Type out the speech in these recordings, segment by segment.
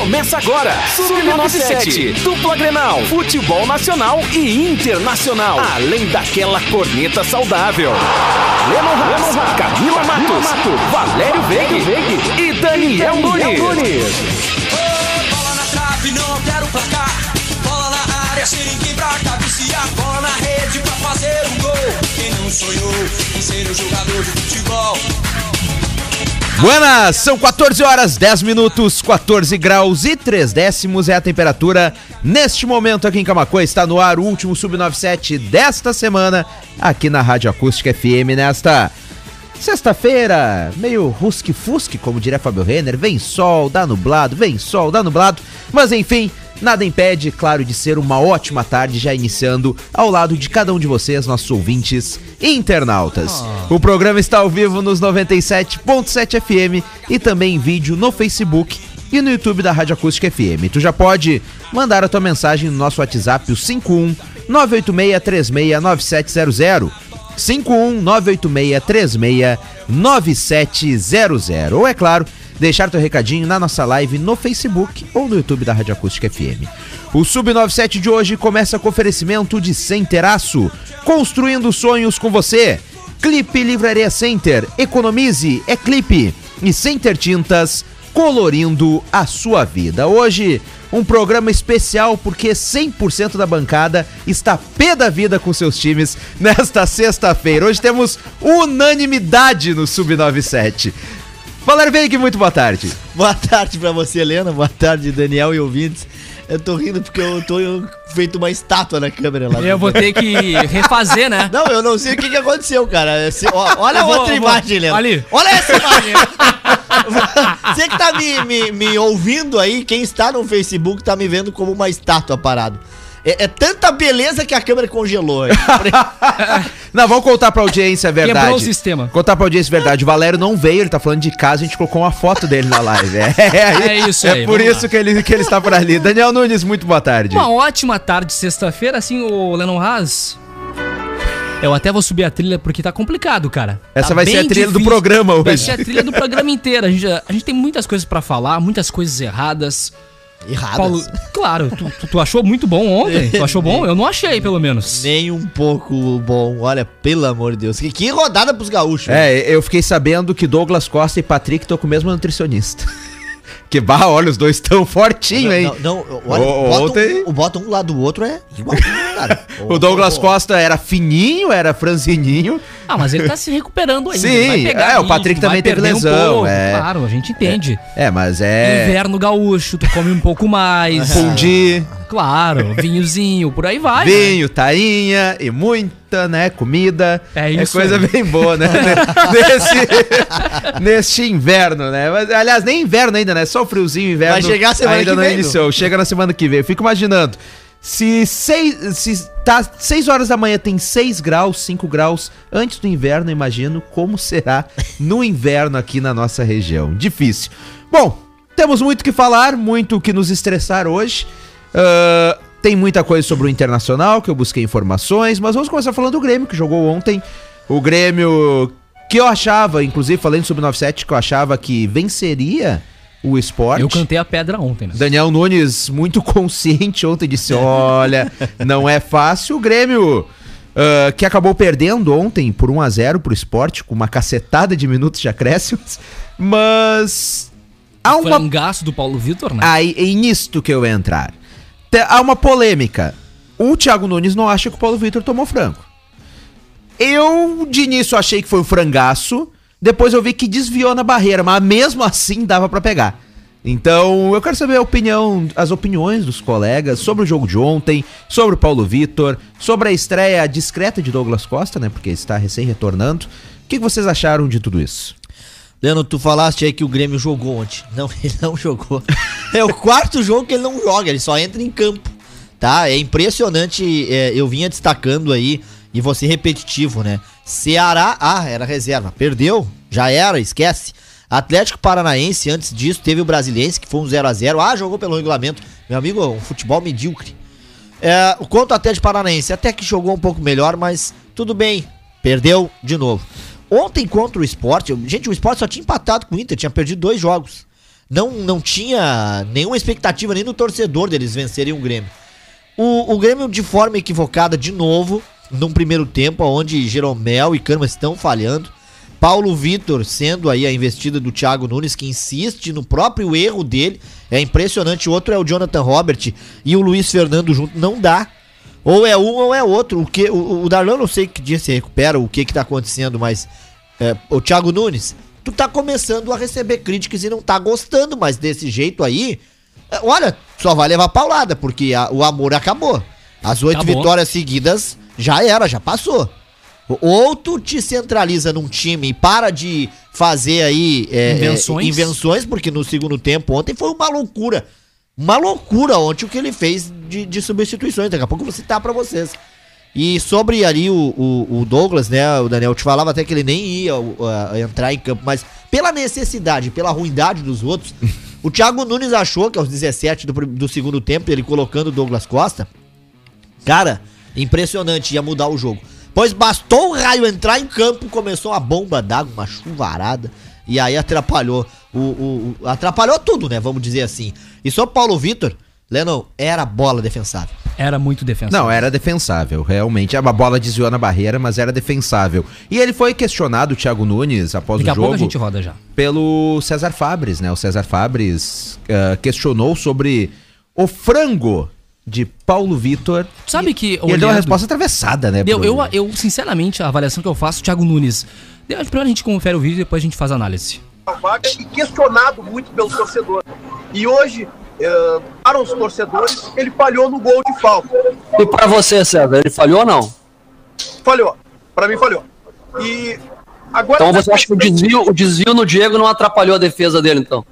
Começa agora, Sub-97, dupla Grenal, futebol nacional e internacional, além daquela corneta saudável. Lennon Haas, Camila Matos, Valério Veig e Daniel Nunes. Bola na trave, não quero placar. Bola na área, sem ninguém pra cabecear. Bola na rede pra fazer um gol. Quem não sonhou em ser um jogador de futebol? Buenas, são 14 horas 10 minutos, 14 graus e 3 décimos é a temperatura. Neste momento aqui em Camacuã está no ar o último Sub-97 desta semana, aqui na Rádio Acústica FM, nesta sexta-feira, meio rusque-fusque, como diria Fábio Renner. Vem sol, dá nublado, vem sol, dá nublado, mas enfim, Nada impede, claro, de ser uma ótima tarde, já iniciando ao lado de cada um de vocês, nossos ouvintes e internautas. O programa está ao vivo nos 97.7 FM e também em vídeo no Facebook e no YouTube da Rádio Acústica FM. Tu já pode mandar a tua mensagem no nosso WhatsApp, o 51 986369700. 51 98636 9700. Ou é claro, deixar teu recadinho na nossa live no Facebook ou no YouTube da Rádio Acústica FM. O Sub97 de hoje começa com oferecimento de Centeraço, construindo sonhos com você. Clipe Livraria Center, economize, é clipe. E Center Tintas, colorindo a sua vida. Hoje, um programa especial porque 100% da bancada está pé da vida com seus times nesta sexta-feira. Hoje temos unanimidade no Sub97. Valério Veig, muito boa tarde. Boa tarde pra você, Helena. Boa tarde, Daniel e ouvintes. Eu tô rindo porque eu tô feito uma estátua na câmera lá. Eu vou ter que refazer, né? Não, eu não sei o que, que aconteceu, cara. Esse- ó, olha a vou- outra vou- imagem, Helena. ali. Olha essa imagem. Você que tá me, me, me ouvindo aí, quem está no Facebook tá me vendo como uma estátua parado. É, é tanta beleza que a câmera congelou. Não, vamos contar pra audiência a verdade. Quebrou o sistema. Contar pra audiência a verdade. O Valério não veio, ele tá falando de casa, a gente colocou uma foto dele na live. É, É isso É aí, por vamos isso que ele, que ele está por ali. Daniel Nunes, muito boa tarde. Uma ótima tarde, sexta-feira, assim, o Lennon Haas. Eu até vou subir a trilha porque tá complicado, cara. Essa Tá vai ser a trilha do difícil. programa Vai hoje. ser a trilha do programa inteiro. A gente, a gente tem muitas coisas pra falar, muitas coisas erradas. Erradas. Paulo, claro, tu, tu- tu achou muito bom ontem? Tu achou bom? Eu não achei, pelo menos. Nem um pouco bom. Olha, pelo amor de Deus. Que, que rodada pros gaúchos. É, eu fiquei sabendo que Douglas Costa e Patrick estão com o mesmo nutricionista. que bah, olha, os dois estão fortinhos, hein? Não, não, olha, O- bota, ontem- um, bota um lado do outro é igualzinho, cara. O Douglas Costa era fininho, era franzininho. Ah, mas ele tá se recuperando ainda. Sim, vai pegar é, o Patrick também teve lesão, pouco, é. Claro, a gente entende. É, mas é. Inverno gaúcho, tu come um pouco mais. Fundi, Claro, vinhozinho, por aí vai. né? vinho, tainha e muita, né, comida. É isso É coisa aí. bem boa, né? nesse, nesse inverno, né? Mas, aliás, nem inverno ainda, né? Só o friozinho inverno. Vai chegar semana ainda que não vem, iniciou. Chega na semana que vem. Eu fico imaginando. Se seis, se tá 6 horas da manhã tem 6 graus, 5 graus antes do inverno, imagino como será no inverno aqui na nossa região. Difícil. Bom, temos muito o que falar, muito o que nos estressar hoje. Ah, tem muita coisa sobre o Internacional, que eu busquei informações, mas vamos começar falando do Grêmio, que jogou ontem. O Grêmio, que eu achava, inclusive falei no Sub-97, que eu achava que venceria o esporte. Eu cantei a pedra ontem, né? Daniel Nunes, muito consciente ontem, disse: Olha, não é fácil. O Grêmio, ah, que acabou perdendo ontem por 1 a 0 pro esporte, com uma cacetada de minutos de acréscimos, mas. Há uma Frangaço do Paulo Vitor, né? Aí é nisto que eu ia entrar. Há uma polêmica. O Thiago Nunes não acha que o Paulo Vitor tomou frango. Eu, de início, achei que foi um frangaço. Depois eu vi que desviou na barreira, mas mesmo assim dava pra pegar. Então, eu quero saber a opinião, as opiniões dos colegas sobre o jogo de ontem, sobre o Paulo Vitor, sobre a estreia discreta de Douglas Costa, né? Porque está recém retornando. O que que vocês acharam de tudo isso? Leandro, tu falaste aí que o Grêmio jogou ontem. Não, ele não jogou. É o quarto jogo que ele não joga, ele só entra em campo. Tá? É impressionante. é, eu vinha destacando aí, e vou ser repetitivo, né? Ceará, ah, era reserva. Perdeu, já era, esquece. Atlético Paranaense, antes disso, teve o Brasiliense, que foi um 0x0. Ah, jogou pelo regulamento. Meu amigo, um futebol medíocre. É, quanto ao Atlético Paranaense, até que jogou um pouco melhor, mas tudo bem. Perdeu de novo. Ontem contra o Sport, eu- gente, o Sport só tinha empatado com o Inter, tinha perdido dois jogos. Não, não tinha nenhuma expectativa nem do torcedor deles vencerem o Grêmio. O, o Grêmio de forma equivocada de novo, num primeiro tempo, onde Jeromel e Kahneman estão falhando. Paulo Vitor sendo aí a investida do Thiago Nunes, que insiste no próprio erro dele. É impressionante. O outro é o Jonathan Robert e o Luiz Fernando junto. Não dá. Ou é um ou é outro. O, que, o, o Darlan não sei que dia se recupera, o que que tá acontecendo, mas é, o Thiago Nunes, tu tá começando a receber críticas e não tá gostando, mas desse jeito aí, é, olha, só vai levar paulada, porque a- o amor acabou. As oito Acabou. vitórias seguidas já era, já passou. Ou tu te centraliza num time e para de fazer aí é, Invenções. é, invenções, porque no segundo tempo ontem foi uma loucura. Uma loucura ontem o que ele fez de, de substituições. Daqui a pouco eu vou citar pra vocês. E sobre ali o, o, o Douglas, né, o Daniel te falava até que ele nem ia uh, entrar em campo, mas pela necessidade, pela ruindade dos outros, o Thiago Nunes achou que aos 17 do, do segundo tempo, ele colocando o Douglas Costa, cara, impressionante, ia mudar o jogo. Pois bastou o raio entrar em campo, começou uma bomba d'água, uma chuvarada, e aí atrapalhou o, o- o- atrapalhou tudo, né, vamos dizer assim. E sobre Paulo Vitor, Lennon, era bola defensável. Era muito defensável. Não, era defensável, realmente. A bola desviou na barreira, mas era defensável. E ele foi questionado, o Thiago Nunes, após Daqui o a pouco jogo, a gente roda já. pelo César Fabres, né? O César Fabres ah, questionou sobre o frango de Paulo Vitor. Sabe que, E ele deu uma olhando- resposta atravessada, né? Eu, pro- eu, eu, sinceramente, a avaliação que eu faço, Thiago Nunes. Primeiro a gente confere o vídeo e depois a gente faz a análise. e questionado muito pelo torcedor. E hoje, eh, para os torcedores, ele falhou no gol de falta. E para você, César, ele falhou ou não? Falhou. Para mim, falhou. E agora. Então você acha que o desvio, o desvio no Diego não atrapalhou a defesa dele, então?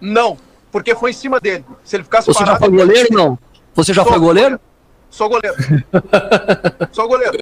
Não, porque foi em cima dele. Se ele ficasse Você já parado. foi goleiro não? Você já Sou. foi goleiro? Sou goleiro. Sou goleiro.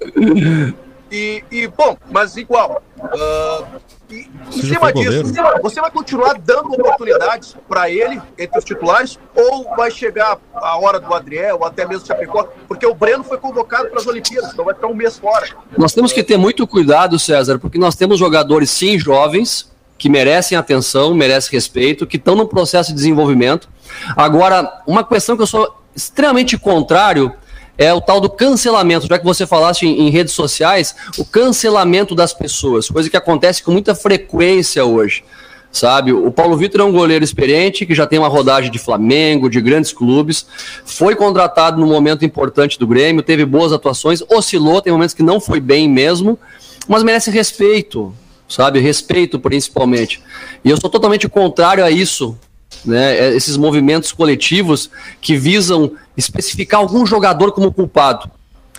E, e, bom, mas igual. ah, e, em cima disso, goleiro? você vai continuar dando oportunidades para ele entre os titulares ou vai chegar a hora do Adriel ou até mesmo Chapecó? Porque o Breno foi convocado para as Olimpíadas, então vai ficar um mês fora. Nós temos que ter muito cuidado, César, porque nós temos jogadores, sim, jovens, que merecem atenção, merecem respeito, que estão no processo de desenvolvimento. Agora, uma questão que eu sou extremamente contrário é o tal do cancelamento. Já que você falaste em, em redes sociais, o cancelamento das pessoas, coisa que acontece com muita frequência hoje. Sabe, o Paulo Vitor é um goleiro experiente que já tem uma rodagem de Flamengo, de grandes clubes, foi contratado no momento importante do Grêmio, teve boas atuações, oscilou, tem momentos que não foi bem mesmo, mas merece respeito, sabe? Respeito principalmente. E eu sou totalmente contrário a isso, né? É, Esses movimentos coletivos que visam especificar algum jogador como culpado.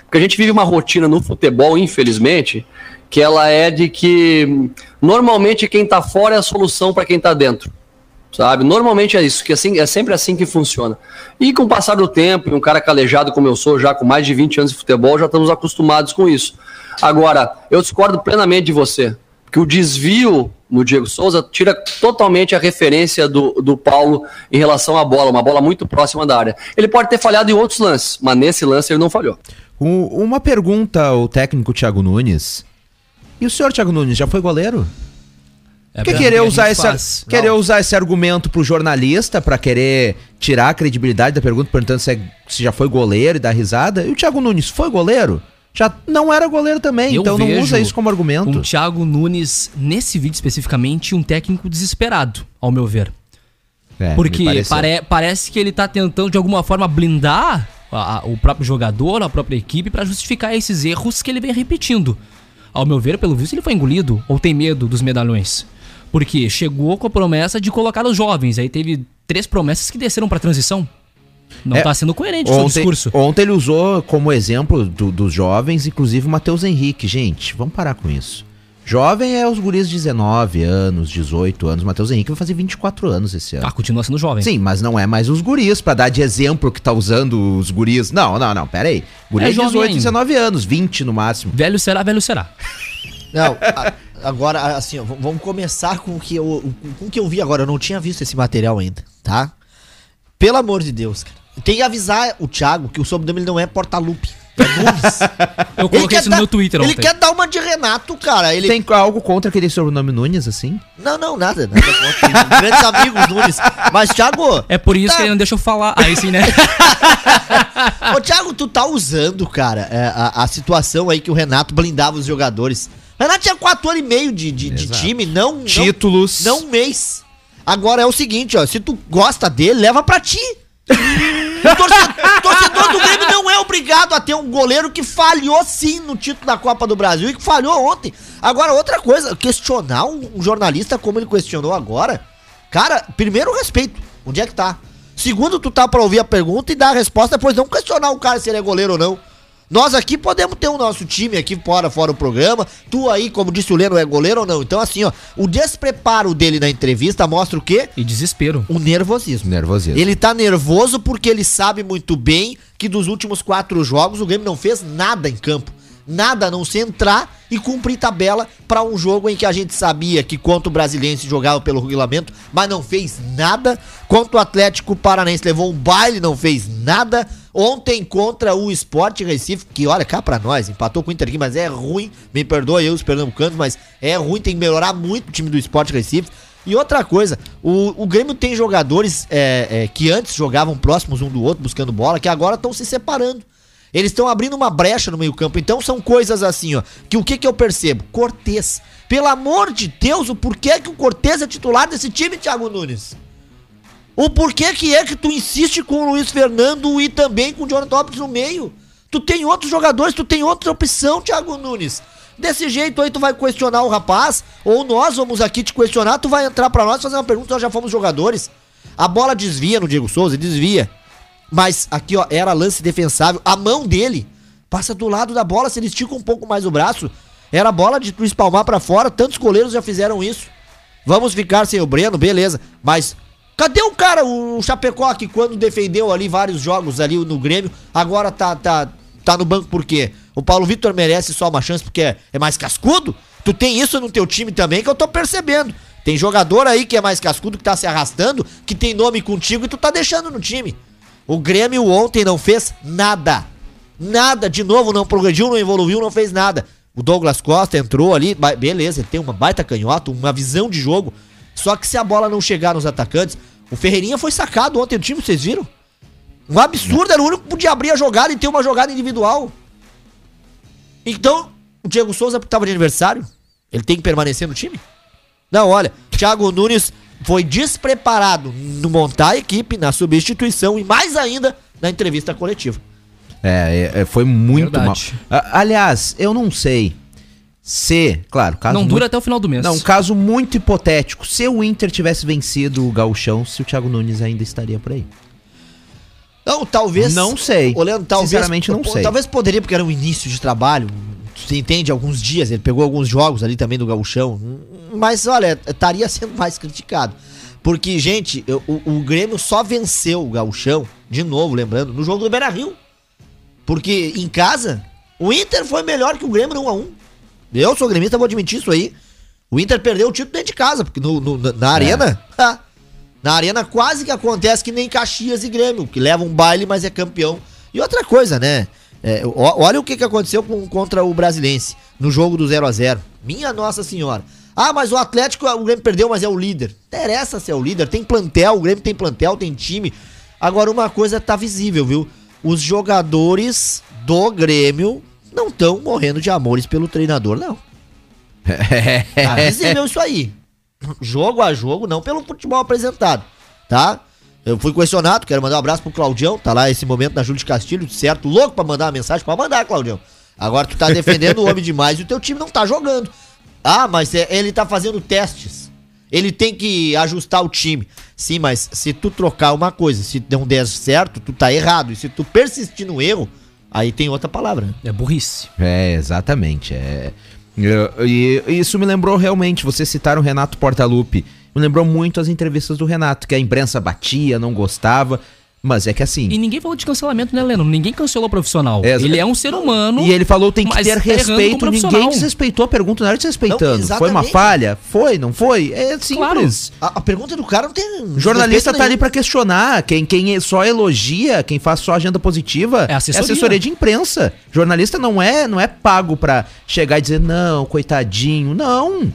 Porque a gente vive uma rotina no futebol, infelizmente, que ela é de que normalmente quem tá fora é a solução para quem tá dentro. Sabe? Normalmente é isso, que assim, é sempre assim que funciona. E com o passar do tempo, e um cara calejado como eu sou, já com mais de 20 anos de futebol, já estamos acostumados com isso. Agora, eu discordo plenamente de você, que o desvio no Diego Souza tira totalmente a referência do, do Paulo em relação à bola, uma bola muito próxima da área. Ele pode ter falhado em outros lances, mas nesse lance ele não falhou. Um- uma pergunta ao técnico Thiago Nunes. E o senhor Thiago Nunes já foi goleiro? É pra- querer que usar, esse, faz. querer Não. usar esse argumento pro jornalista pra querer tirar a credibilidade da pergunta, perguntando se, é- se já foi goleiro e dar risada? E o Thiago Nunes foi goleiro? Já não era goleiro também, Eu então não usa isso como argumento. Um Thiago Nunes, nesse vídeo especificamente, um técnico desesperado, ao meu ver. É, Porque pare- parece que ele tá tentando de alguma forma blindar a- a- o próprio jogador, a própria equipe, pra justificar esses erros que ele vem repetindo. Ao meu ver, pelo visto, ele foi engolido ou tem medo dos medalhões. Porque chegou com a promessa de colocar os jovens, aí teve três promessas que desceram pra transição. Não É, tá sendo coerente o seu Ontem, discurso. ontem ele usou como exemplo do- dos jovens, inclusive o Matheus Henrique. Gente, vamos parar com isso. Jovem é os guris de 19 anos, 18 anos. Matheus Henrique vai fazer 24 anos esse ano. Ah, continua sendo jovem. Sim, mas não é mais os guris, pra dar de exemplo que tá usando os guris. Não, não, não, pera aí. Guri É é, jovem 18, ainda. 19 anos, 20 no máximo. Velho será, velho será. Não, a- agora, assim, ó, vamos começar com o que eu, com o que eu vi agora. Eu não tinha visto esse material ainda, tá? Pelo amor de Deus, cara. Tem que avisar o Thiago que o sobrenome não é Portalupe. Eu coloquei isso no dar- meu Twitter Ele ontem. quer dar uma de Renato, cara. Ele Tem algo contra aquele sobrenome Nunes, assim? Não, não, nada. nada contra. Grandes amigos Nunes. Mas, Thiago. É por isso tá- que ele não deixa eu falar. Aí sim, né? Ô, Thiago, tu tá usando, cara, é, a, a situação aí que o Renato blindava os jogadores. O Renato tinha quatro anos e meio de, de, de time, não, não. Títulos. Não um mês. Agora é o seguinte, ó. Se tu gosta dele, leva pra ti. O torcedor, torcedor do Grêmio não é obrigado a ter um goleiro que falhou sim no título da Copa do Brasil e que falhou ontem. Agora, outra coisa, questionar um, um jornalista como ele questionou agora. Cara, primeiro respeito. Onde é que tá? Segundo, tu tá pra ouvir a pergunta e dar a resposta, depois não questionar o cara se ele é goleiro ou não. Nós aqui podemos ter o nosso time aqui fora, fora o programa. Tu aí, como disse o Leno, é goleiro ou não? Então, assim, ó, o despreparo dele na entrevista mostra o quê? E desespero. O nervosismo. Nervosismo. Ele tá nervoso porque ele sabe muito bem que dos últimos quatro jogos o Grêmio não fez nada em campo. Nada a não se entrar e cumprir tabela pra um jogo em que a gente sabia que contra o Brasiliense jogava pelo regulamento, mas não fez nada. Contra o Atlético Paranaense levou um baile, não fez nada. Ontem contra o Sport Recife, que olha cá pra nós, empatou com o Inter aqui, mas é ruim. Me perdoe eu, os pernambucanos, mas é ruim, tem que melhorar muito o time do Sport Recife. E outra coisa, o, o Grêmio tem jogadores é, é, que antes jogavam próximos um do outro, buscando bola, que agora estão se separando. Eles estão abrindo uma brecha no meio-campo. Então são coisas assim, ó. Que o que, que eu percebo? Cortez. Pelo amor de Deus, o porquê que o Cortez é titular desse time, Thiago Nunes? O porquê que é que tu insiste com o Luiz Fernando e também com o Jonathan Lopes no meio? Tu tem outros jogadores, tu tem outra opção, Thiago Nunes. Desse jeito aí tu vai questionar o rapaz, ou nós vamos aqui te questionar, tu vai entrar pra nós fazer uma pergunta, nós já fomos jogadores. A bola desvia no Diego Souza, desvia. Mas aqui, ó, era lance defensável. A mão dele passa do lado da bola, se ele estica um pouco mais o braço. Era bola de tu espalmar pra fora, tantos goleiros já fizeram isso. Vamos ficar sem o Breno, beleza. Mas cadê o cara, o Chapecó, que quando defendeu ali vários jogos ali no Grêmio, agora tá, tá, tá no banco por quê? O Paulo Vitor merece só uma chance porque é, é mais cascudo? Tu tem isso no teu time também que eu tô percebendo. Tem jogador aí que é mais cascudo, que tá se arrastando, que tem nome contigo e tu tá deixando no time. O Grêmio ontem não fez nada. Nada, de novo, não progrediu, não evoluiu, não fez nada. O Douglas Costa entrou ali, beleza, ele tem uma baita canhota, uma visão de jogo. Só que se a bola não chegar nos atacantes, o Ferreirinha foi sacado ontem do time, vocês viram? Um absurdo, era o único que podia abrir a jogada e ter uma jogada individual. Então, o Diego Souza tava de aniversário, ele tem que permanecer no time? Não, olha, Thiago Nunes foi despreparado no montar a equipe, na substituição e mais ainda na entrevista coletiva. É, é, é, foi muito Verdade. mal. A- aliás, eu não sei se, claro, caso Não muito- dura até o final do mês. Não, um caso muito hipotético. Se o Inter tivesse vencido o Gauchão, se o Thiago Nunes ainda estaria por aí. Não, talvez. Não sei. Olhando, talvez. Sinceramente, não sei. Talvez poderia, porque era um início de trabalho. Você entende? Alguns dias. Ele pegou alguns jogos ali também do Gauchão. Mas, olha, estaria sendo mais criticado. Porque, gente, eu- o, o Grêmio só venceu o Gauchão, de novo, lembrando, no jogo do Beira Rio. Porque em casa, o Inter foi melhor que o Grêmio no 1x1. Eu sou gremista, vou admitir isso aí. O Inter perdeu o título dentro de casa, porque no, no- na, na arena. na arena quase que acontece que nem Caxias e Grêmio, que leva um baile, mas é campeão. E outra coisa, né? É, olha o que, que aconteceu com- contra o Brasilense no jogo do 0 a 0 Minha Nossa Senhora. Ah, mas o Atlético, o Grêmio perdeu, mas é o líder. Interessa ser o líder, tem plantel, o Grêmio tem plantel, tem time. Agora, uma coisa tá visível, viu? Os jogadores do Grêmio não estão morrendo de amores pelo treinador, não. Tá visível isso aí. Jogo a jogo, não pelo futebol apresentado, tá? Eu fui questionado, quero mandar um abraço pro Claudião, tá lá esse momento na Júlia de Castilho, certo? Louco pra mandar uma mensagem, pode mandar, Claudião. Agora tu tá defendendo o homem demais e o teu time não tá jogando. Ah, mas é- ele tá fazendo testes. Ele tem que ajustar o time. Sim, mas se tu trocar uma coisa, se não der certo, tu tá errado. E se tu persistir no erro, aí tem outra palavra. né? É burrice. É, exatamente. É. E isso me lembrou realmente, vocês citaram o Renato Portaluppi. Me lembrou muito as entrevistas do Renato, que a imprensa batia, não gostava. Mas é que assim. E ninguém falou de cancelamento, né, Leno? Ninguém cancelou o profissional. É, ele é um ser humano. E ele falou tem que ter tá respeito. Ninguém desrespeitou a pergunta, não era desrespeitando. Não, foi uma falha? Foi, não foi? É Claro. simples. A, a pergunta do cara não tem. O jornalista tá ali nenhum. pra questionar. Quem, quem só elogia, quem faz só agenda positiva, É assessoria. de imprensa. Jornalista não é, não é pago pra chegar e dizer, não, coitadinho. Não.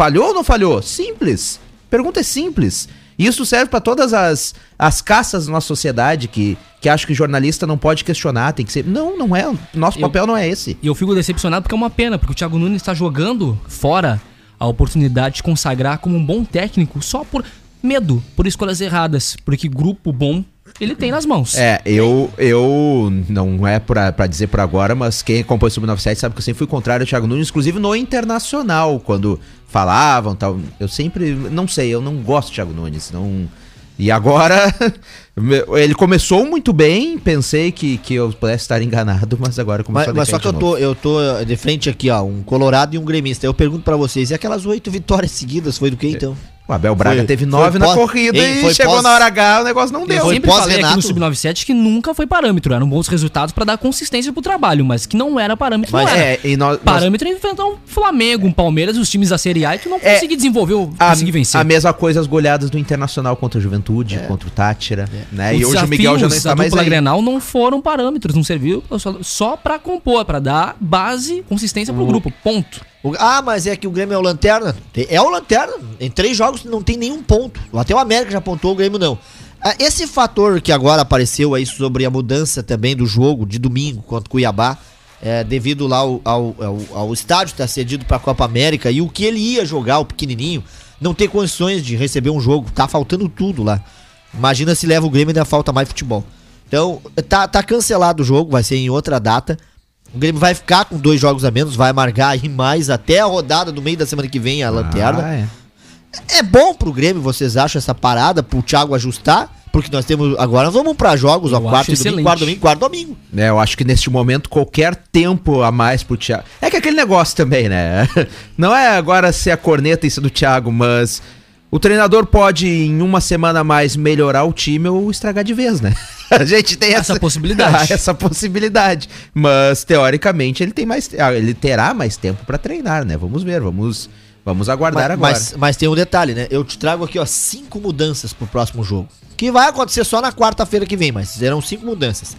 Falhou ou não falhou? Simples. Pergunta é simples. Isso serve pra todas as, as caças da nossa sociedade que, que acham que jornalista não pode questionar, tem que ser. Não, não é. Nosso Eu- papel não é esse. E eu fico decepcionado porque é uma pena, porque o Thiago Nunes está jogando fora a oportunidade de consagrar como um bom técnico só por medo, por escolhas erradas, porque grupo bom ele tem nas mãos. É, eu, eu não é pra, pra dizer por agora, mas quem acompanha o Sub-97 sabe que eu sempre fui contrário ao Thiago Nunes, inclusive no Internacional, quando falavam tal. Eu sempre, não sei, eu não gosto do Thiago Nunes, não... E agora, ele começou muito bem, pensei que, que eu pudesse estar enganado, mas agora Mas, começou mas a só que eu tô, eu tô de frente aqui, ó, um colorado e um gremista. Eu pergunto pra vocês, e aquelas oito vitórias seguidas foi do que então? O Abel Braga Foi- teve nove na pós- corrida Hein, e chegou pós- na hora H, o negócio não Eu deu. Foi sempre pós- falei aqui no Renato? Sub-97 que nunca foi parâmetro, eram bons resultados pra dar consistência pro trabalho, mas que não era parâmetro, Mas não era. é, e nós, nós- Parâmetro é enfrentar um Flamengo, um Palmeiras, os times da Série A e tu não É, conseguir desenvolver, ou a, conseguir vencer. a mesma coisa as goleadas do Internacional contra a Juventude, contra o Tátira, né? Os E hoje o Miguel já não está mais aí. Grenal não foram parâmetros, não serviu só, só pra compor, pra dar base, consistência pro grupo, ponto. Ah, mas é que o Grêmio é o Lanterna. É o Lanterna. Em três jogos não tem nenhum ponto. Até o América já apontou, o Grêmio não. Ah, Esse fator que agora apareceu aí sobre a mudança também do jogo de domingo contra o Cuiabá, é, devido lá ao, ao, ao, ao estádio estar cedido para a Copa América e o que ele ia jogar, o pequenininho, não ter condições de receber um jogo. Tá faltando tudo lá. Imagina se leva o Grêmio e ainda falta mais futebol. Então, tá, tá cancelado o jogo, vai ser em outra data. O Grêmio vai ficar com dois jogos a menos, vai amargar aí mais até a rodada do meio da semana que vem, a lanterna. Ah, é. É bom pro Grêmio, vocês acham, essa parada, pro Thiago ajustar? Porque nós temos. Agora nós vamos pra jogos, ó, quarto e domingo, quarto domingo, quarto domingo. É, eu acho que neste momento qualquer tempo a mais pro Thiago. É que aquele negócio também, né? Não é agora ser a corneta em cima do Thiago, mas o treinador pode em uma semana a mais melhorar o time ou estragar de vez, né? A gente tem essa, Essa possibilidade. essa possibilidade. Mas teoricamente ele tem mais, ah, ele terá mais tempo pra treinar, né? Vamos ver, vamos, vamos aguardar Mas, agora. mas, mas tem um detalhe, né? Eu te trago aqui, ó, cinco mudanças pro próximo jogo. Que vai acontecer só na quarta-feira que vem, mas serão cinco mudanças.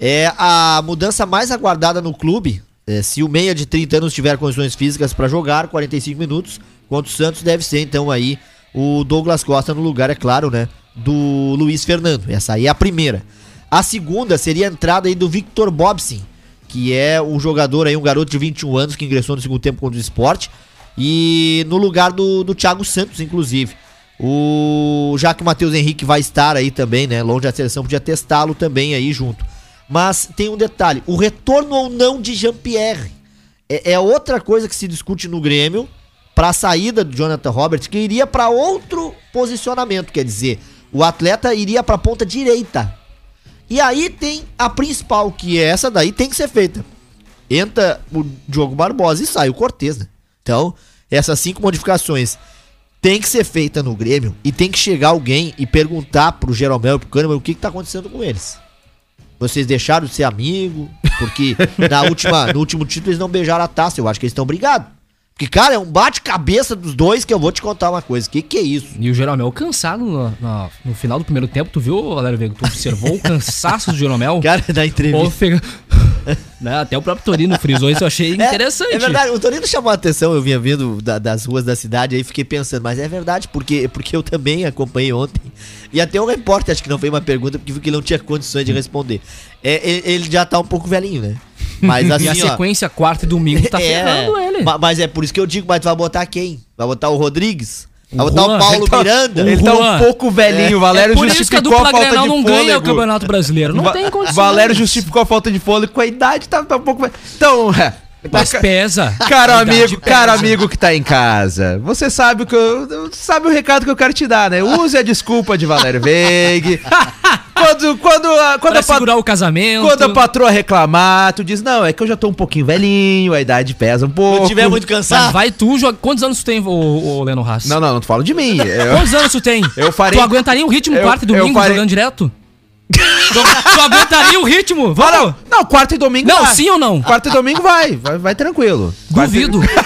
É a mudança mais aguardada no clube. é, se o meia de 30 anos tiver condições físicas pra jogar 45 minutos, contra o Santos deve ser então aí o Douglas Costa no lugar, é claro, né? Do Luiz Fernando. Essa aí é a primeira. A segunda seria a entrada aí do Victor Bobsin, que é um jogador aí, um garoto de 21 anos que ingressou no segundo tempo contra o esporte. E no lugar do, do Thiago Santos, inclusive. O, já que o Matheus Henrique vai estar aí também, né? Longe da seleção, podia testá-lo também aí junto. Mas tem um detalhe: o retorno ou não de Jean-Pierre é, é outra coisa que se discute no Grêmio para a saída do Jonathan Roberts, que iria para outro posicionamento. Quer dizer, o atleta iria para a ponta direita. E aí tem a principal, que é essa daí tem que ser feita. Entra o Diogo Barbosa e sai o Cortez, né? Então, essas cinco modificações tem que ser feita no Grêmio e tem que chegar alguém e perguntar pro Jeromel e pro Kahneman o que, que tá acontecendo com eles. Vocês deixaram de ser amigo, porque na última, no último título eles não beijaram a taça. Eu acho que eles estão brigados. Porque, cara, é um bate-cabeça dos dois que eu vou te contar uma coisa. Que que é isso? E o Jeromel cansado no, no- no final do primeiro tempo, tu viu, Valério Veiga? Tu observou o cansaço do Jeromel? Cara, da entrevista. Ofega- Né, Até o próprio Torino frisou isso, eu achei interessante. É, é verdade, o Torino chamou a atenção, eu vinha vindo da- das ruas da cidade aí fiquei pensando, mas é verdade, porque, porque eu também acompanhei ontem. E até um repórter, acho que não fez uma pergunta, porque viu que ele não tinha condições de responder. É, ele, ele já tá um pouco velhinho, né? Mas assim, e a ó, sequência quarta e domingo tá é, ferrando ele. ma- Mas é por isso que eu digo, mas tu vai botar quem? Vai botar o Rodrigues? Botar Juan, o Paulo ele tá- Miranda? o Ele tá Juan. um pouco velhinho, o Valério é isso que a justificou a, dupla falta Grenal de não fôlego. ganha o Campeonato Brasileiro. Não Va- tem condições. Valério justificou a falta de fôlego com a idade, tá, tá um pouco. Então, é. Mas pesa. Caro A idade amigo, pesa. caro amigo que tá em casa, você sabe o que eu, sabe o recado que eu quero te dar, né? Use a desculpa de Valério Veig. quando quando a, quando Pra a, segurar o casamento. quando a patroa reclamar, tu diz: "Não, é que eu já tô um pouquinho velhinho, a idade pesa um pouco". Se tiver muito Mas cansado, vai tu, joga... quantos anos tu tem, ô, ô Leno Haas? Não, não, não tô falando de mim. Eu, Quantos anos tu tem? Eu farei- Tu aguentaria o ritmo Eu- quarto e domingo farei- jogando direto? tu, tu aguentaria o ritmo? Vamos? Não, quarta e domingo Não, vai. sim ou não? Quarta e domingo vai, vai, vai tranquilo. Quarta e- Duvido.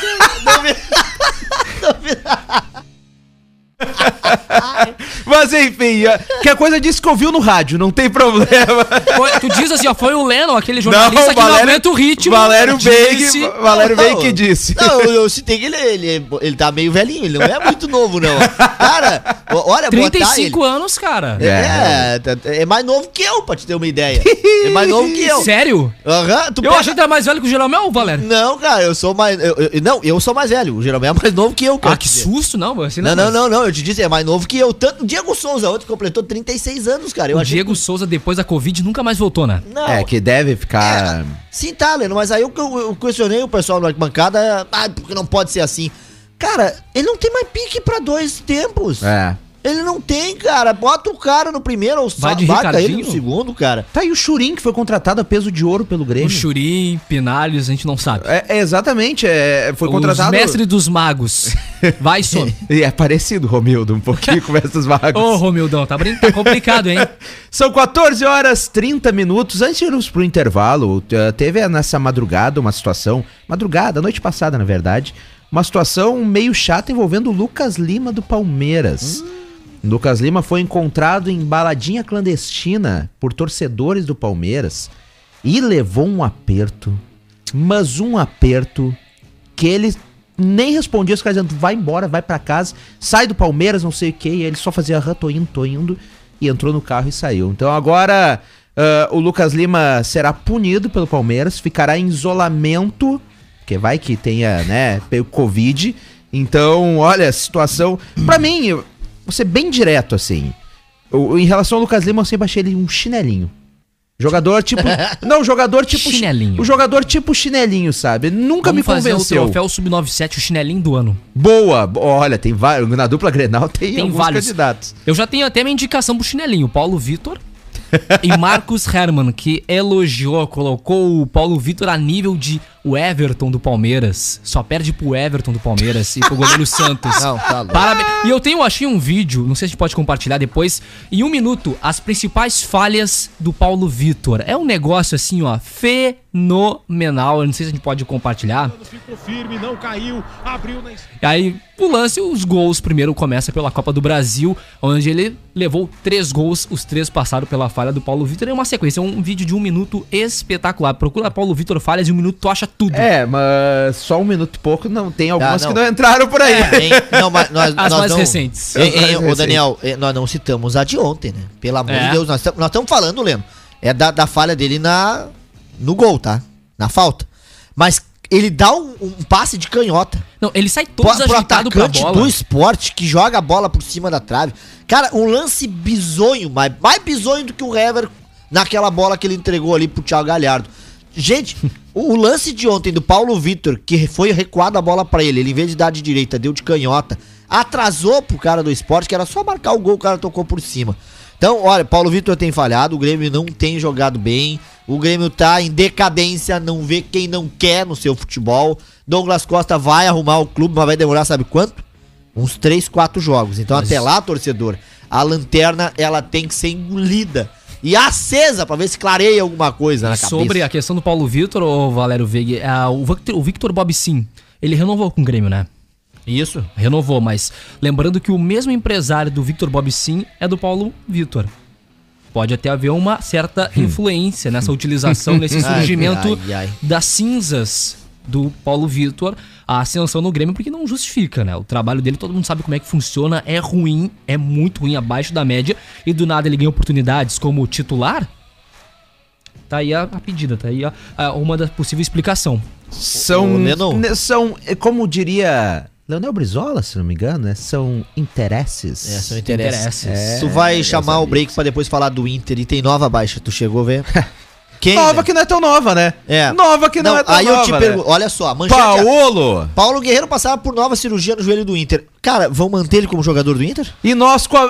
Mas enfim, é, que a coisa disse que ouviu no rádio, não tem problema. Foi- tu diz assim, ó, foi o Lennon, aquele jornalista que não aguenta o ritmo. Valério Beig, disse- Valério Não, Beig que disse. Não, eu, eu citei que ele, ele, ele tá meio velhinho, ele não é muito novo, não. Cara, olha, botar ele... 35 anos, cara. É, é mais novo que eu, pra te ter uma ideia. É mais novo que eu. Sério? Aham, tu Eu pega- achei que era mais velho que o Jeromel, Valério. Não, cara, eu sou mais. eu- eu- não, eu sou mais velho. O Jeromel é mais novo que eu, cara. Ah, que susto, não. Assim, Não, não, mas- não, não, eu te disse, é mais novo que eu. Tanto o Diego Souza, ontem completou 36 anos, cara. Eu O Diego Souza, depois da Covid, nunca mais voltou, né? Não, É, que deve ficar. Sim, tá, Leno, mas aí eu, eu, eu questionei o pessoal na arquibancada, ah, porque não pode ser assim. Cara, ele não tem mais pique pra dois tempos. É. Ele não tem, cara. Bota o cara no primeiro ou Vai de bata ele no segundo, cara. Tá aí o Churim, que foi contratado a peso de ouro pelo Grêmio. O Churim, Pinalhos, a gente não sabe. É, é, exatamente, é, foi contratado. Os mestre dos magos. Vai, some. E é parecido, Romildo, um pouquinho com essas vagas. Ô, Romildão, tá, brin- tá complicado, hein? São 14 horas 30 minutos. Antes de irmos pro intervalo, eh, teve nessa madrugada uma situação. Madrugada, noite passada, na verdade. Uma situação meio chata envolvendo o Lucas Lima do Palmeiras. Lucas Lima foi encontrado em baladinha clandestina por torcedores do Palmeiras e levou um aperto. Mas um aperto que ele nem respondia, os caras dizendo, vai embora, vai pra casa, sai do Palmeiras, não sei o que, e ele só fazia, aham, tô indo, tô indo, e entrou no carro e saiu. Então agora ah, o Lucas Lima será punido pelo Palmeiras, ficará em isolamento, porque vai que tenha, né, pego Covid. Então, olha, situação. Pra mim, vou ser bem direto assim. Eu- em relação ao Lucas Lima, eu sempre achei ele um chinelinho. Jogador tipo. não, jogador tipo. chi- Chinelinho. O jogador tipo chinelinho, sabe? Nunca Vamos me fazer convenceu. o troféu Sub-97, o chinelinho do ano. Boa, bo- olha, tem vários. Na dupla Grenal tem, Tem vários. candidatos. Eu já tenho até minha indicação pro chinelinho. Paulo Vitor e Marcos Herman, que elogiou, colocou o Paulo Vitor a nível de o Everton do Palmeiras. Só perde pro Everton do Palmeiras e pro goleiro Santos. Não, tá louco. Parabéns. E eu tenho, achei um vídeo, não sei se a gente pode compartilhar depois, em um minuto, as principais falhas do Paulo Vitor. É um negócio assim, ó, fenomenal. Eu não sei se a gente pode compartilhar. Ficou firme, não caiu, abriu na E aí, o lance, os gols, primeiro começa pela Copa do Brasil, onde ele levou três gols, os três passaram pela falha do Paulo Vitor. É uma sequência, é um vídeo de um minuto espetacular. Procura Paulo Vitor falhas e um minuto tu acha tudo. É, mas só um minuto e pouco não. Tem algumas Ah, não. que não entraram por aí. Hein? Não, mas nós, As nós mais não- recentes. As mais recentes. Daniel, eh, nós não citamos a de ontem, né? Pelo amor É. de Deus, nós estamos falando, Leno. É da, da falha dele na, no gol, tá? Na falta. Mas ele dá um, um passe de canhota. Não, ele sai Pro, todo pro atacante bola. do esporte que joga a bola por cima da trave. Cara, um lance bizonho, mais, mais bizonho do que o Hever naquela bola que ele entregou ali pro Thiago Galhardo. Gente, o, o lance de ontem do Paulo Vitor, que foi recuado a bola pra ele, ele em vez de dar de direita, deu de canhota, atrasou pro cara do esporte, que era só marcar o gol, o cara tocou por cima. Então, olha, Paulo Vitor tem falhado, o Grêmio não tem jogado bem, o Grêmio tá em decadência, não vê quem não quer no seu futebol. Douglas Costa vai arrumar o clube, mas vai demorar, sabe quanto? Uns 3, 4 jogos. Então, Mas- até lá, torcedor, a lanterna ela tem que ser engolida e acesa pra ver se clareia alguma coisa na cabeça. sobre a questão do Paulo Vitor, ô Valério Veiga, ah, o, Victor, o Victor Bob Sim, ele renovou com o Grêmio, né? Isso. Renovou, mas lembrando que o mesmo empresário do Victor Bob Sim é do Paulo Vitor. Pode até haver uma certa influência nessa utilização, nesse Hum. Ai, surgimento ai, ai. das cinzas do Paulo Vitor, a ascensão no Grêmio, porque não justifica, né? O trabalho dele, todo mundo sabe como é que funciona, é ruim, é muito ruim, abaixo da média, e do nada ele ganha oportunidades como titular. Tá aí a, a pedida, tá aí a, a- uma da possível explicação. São. São, eh, como diria Leonel Brizola, se não me engano, né? São interesses. É, são interesses. Interesses. tu vai chamar o break pra depois falar do Inter e tem nova baixa. Tu chegou a ver? Quem? Nova velho? que não é tão nova, né? É. Nova que não, é tão aí nova. eu te né? pergunto, olha só, manchete. Paolo! Paulo Guerreiro passava por nova cirurgia no joelho do Inter. Cara, vão manter ele como jogador do Inter? E nós com a.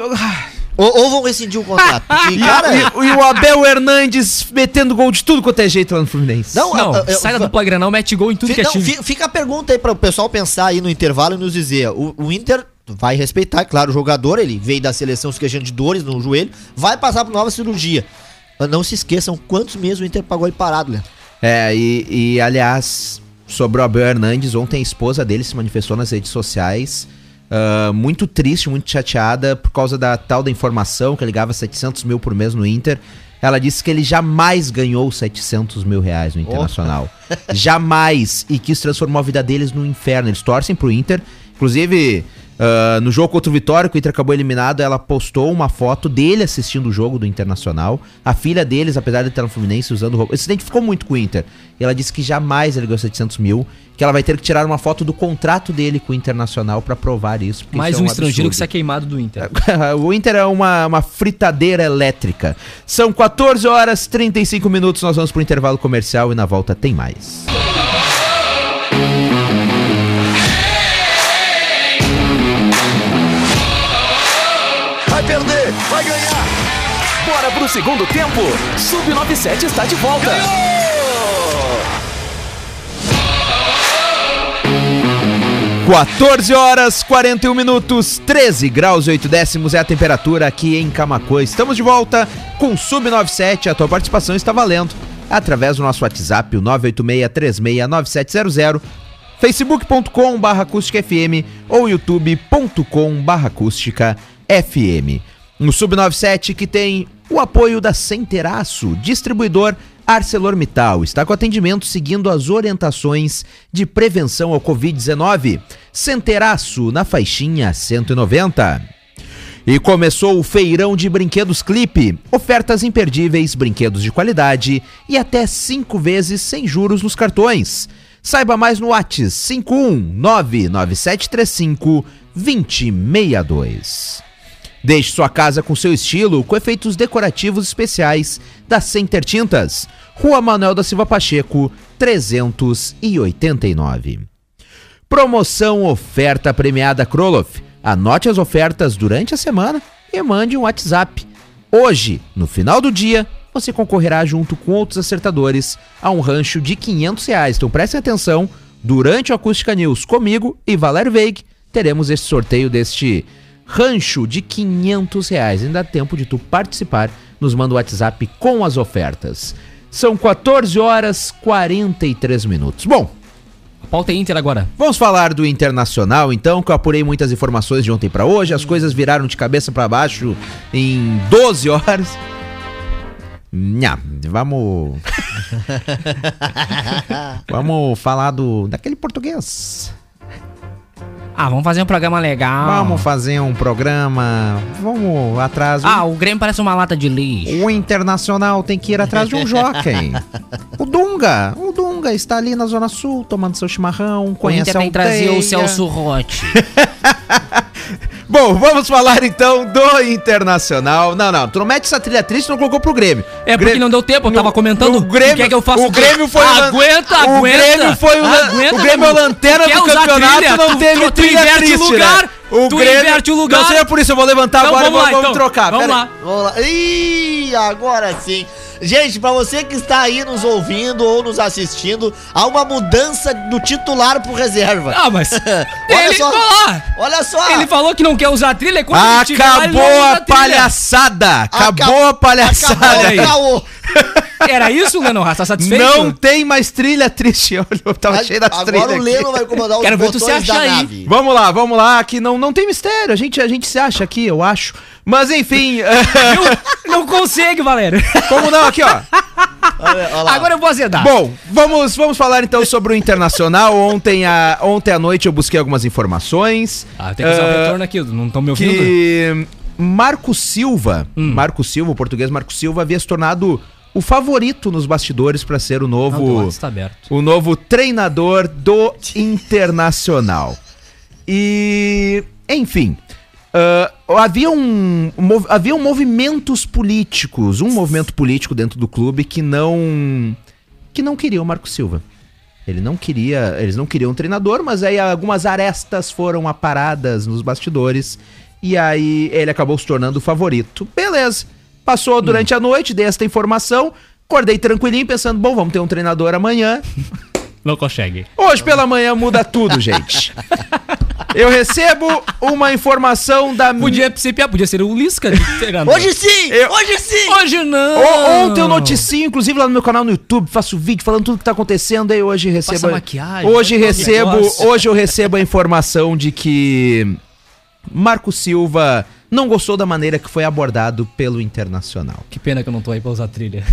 Ou, ou vão rescindir o contrato? Porque, E, cara, e- e o Abel Hernandes metendo gol de tudo quanto é jeito lá no Fluminense. Não, Não, eu- eu- sai da dupla Granal, mete gol em tudo Fi- que é não, time. fi- fica a pergunta aí para o pessoal pensar aí no intervalo e nos dizer. O, o Inter vai respeitar, claro, o jogador, ele veio da seleção se queixando de dores no joelho, vai passar por nova cirurgia. Não se esqueçam quantos meses o Inter pagou ele parado, Leandro. É, e, e, aliás, sobre o Abel Hernandes, ontem a esposa dele se manifestou nas redes sociais, ah, muito triste, muito chateada por causa da tal da informação que ele ganhava 700 mil por mês no Inter. Ela disse que ele jamais ganhou 700 mil reais no Internacional. jamais! E quis transformar a vida deles no inferno. Eles torcem pro Inter. Inclusive, ah, no jogo contra o Vitória, que o Inter acabou eliminado, ela postou uma foto dele assistindo o jogo do Internacional. A filha deles, apesar de estar no Fluminense usando roupa. Esse se identificou muito com o Inter. E ela disse que jamais ele ganhou 700 mil. Que ela vai ter que tirar uma foto do contrato dele com o Internacional pra provar isso. Mais isso é um estrangeiro que sai queimado do Inter. o Inter é uma, uma fritadeira elétrica. São 14 horas 35 minutos. Nós vamos pro intervalo comercial e na volta tem mais. Perder, vai ganhar. Bora pro segundo tempo. Sub-97 está de volta. 14 horas 41 minutos, 13 graus e 8 décimos é a temperatura aqui em Camacuã. Estamos de volta com Sub97. A tua participação está valendo através do nosso WhatsApp, o 986369700, facebook.com barra acústica FM ou youtube.com barra acústica FM. No Sub97 que tem o apoio da Centeraço, distribuidor ArcelorMittal. Está com atendimento seguindo as orientações de prevenção ao Covid-19. Centeraço na faixinha 190. E começou o feirão de brinquedos Clipe. Ofertas imperdíveis, brinquedos de qualidade e até cinco vezes sem juros nos cartões. Saiba mais no Whats 5199735 2062. Deixe sua casa com seu estilo, com efeitos decorativos especiais da Center Tintas. Rua Manuel da Silva Pacheco, 389. Promoção oferta premiada Kroloff. Anote as ofertas durante a semana e mande um WhatsApp. Hoje, no final do dia, você concorrerá junto com outros acertadores a um rancho de 500 reais. Então prestem atenção, durante o Acústica News comigo e Valério Veig, teremos esse sorteio deste rancho de 500 reais. Ainda dá tempo de tu participar. Nos manda o WhatsApp com as ofertas. São 14 horas 43 minutos. Bom, A pauta é Inter agora. Vamos falar do Internacional, então, que eu apurei muitas informações de ontem pra hoje. As coisas viraram de cabeça pra baixo em 12 horas. Nha, vamos. vamos falar do daquele português. Ah, vamos fazer um programa legal. Vamos fazer um programa. Vamos atrás. Ah, o Grêmio parece uma lata de lixo. O Internacional tem que ir atrás de um jockey. O Dunga, o Dunga está ali na Zona Sul tomando seu chimarrão, O conhece Inter a tem que trazer o. Celso Rotti. Bom, vamos falar então do Internacional. Não, não, tu não mete essa trilha triste, tu não colocou pro Grêmio. É porque Grêmio- não deu tempo, eu tava No- comentando. O Grêmio, O que é que eu faço? O Grêmio foi Aguenta, O aguenta. Grêmio foi o, Aguenta, o Grêmio é lanterna do campeonato, trilha? não Tu- teve tu- trilha inverte triste, lugar, né? O tu Grêmio, inverte o lugar. Não seja por isso, eu vou levantar Então agora e vamos vamos, lá, vamos então. trocar. Vamos Pera lá. aí. Vamos lá. Ih, agora sim. Gente, pra você que está aí nos ouvindo ou nos assistindo, há uma mudança do titular pro reserva. Ah, mas. Olha ele, só. lá. Olha só. Ele falou que não quer usar trilha. Quando ele tiver ele Acabou usa a palhaçada! Acabou a palhaçada Acabou aí. o caô. Era isso, Leno Haas? Tá satisfeito? Não tem mais trilha triste. Olha, eu tava cheio das trilhas. Agora o. Leno vai comandar os Quero ver tu se achar aí. nave. Vamos lá, vamos lá, que não, não tem mistério. A gente, a gente se acha aqui, eu acho. Mas enfim, eh, Não consegue, Valério. como não, aqui ó. Olha, olha. Agora eu vou azedar. Bom, vamos, vamos falar então sobre o Internacional. Ontem, a, ontem à noite eu busquei algumas informações. Ah, tem que usar o eh, retorno aqui. Não estão me ouvindo? que Marco Silva, Hum. Marco Silva, o português Marco Silva, havia se tornado o favorito nos bastidores para ser o novo, WhatsApp tá o novo treinador do Internacional. E, enfim, ah, havia um, mov- haviam movimentos políticos, um movimento político dentro do clube que não que não queria o Marco Silva. Ele não queria, eles não queriam um treinador, mas aí algumas arestas foram aparadas nos bastidores e aí ele acabou se tornando o favorito. Beleza. Passou durante a noite, dei esta informação, acordei tranquilinho pensando, bom, vamos ter um treinador amanhã. Não consegue. Hoje pela manhã muda tudo, gente. Eu recebo uma informação da Podia ser podia ser o Lisca. de treinador. Hoje sim! Eu- Hoje sim! Hoje não! O- Ontem eu noticio, inclusive lá no meu canal no YouTube, faço vídeo falando tudo que tá acontecendo, aí hoje recebo. Passa maquiagem, hoje faz recebo, negócio. hoje eu recebo a informação de que Marco Silva não gostou da maneira que foi abordado pelo Internacional. Que pena que eu não tô aí pra usar trilha.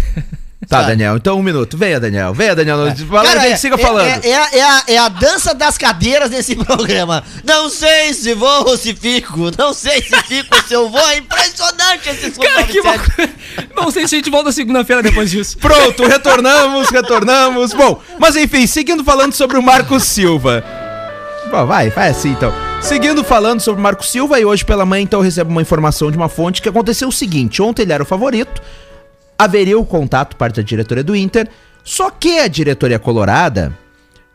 Tá, Daniel, então um minuto. Venha, Daniel. Venha, Daniel. Fala, Cara, gente, é- siga é- falando. É, é a- é a, é a dança das cadeiras nesse programa. Não sei se vou ou se fico. Não sei se fico ou se eu vou. É impressionante esse Cara, que Sub-97. loucura. Não sei se a gente volta segunda-feira depois disso. Pronto, retornamos, retornamos. Bom, mas enfim, seguindo falando sobre o Marco Silva. Bom, vai, vai assim então. Seguindo falando sobre Marco Silva, e hoje pela manhã então eu recebo uma informação de uma fonte que aconteceu o seguinte: ontem ele era o favorito, haveria o contato parte da diretoria do Inter, só que a diretoria colorada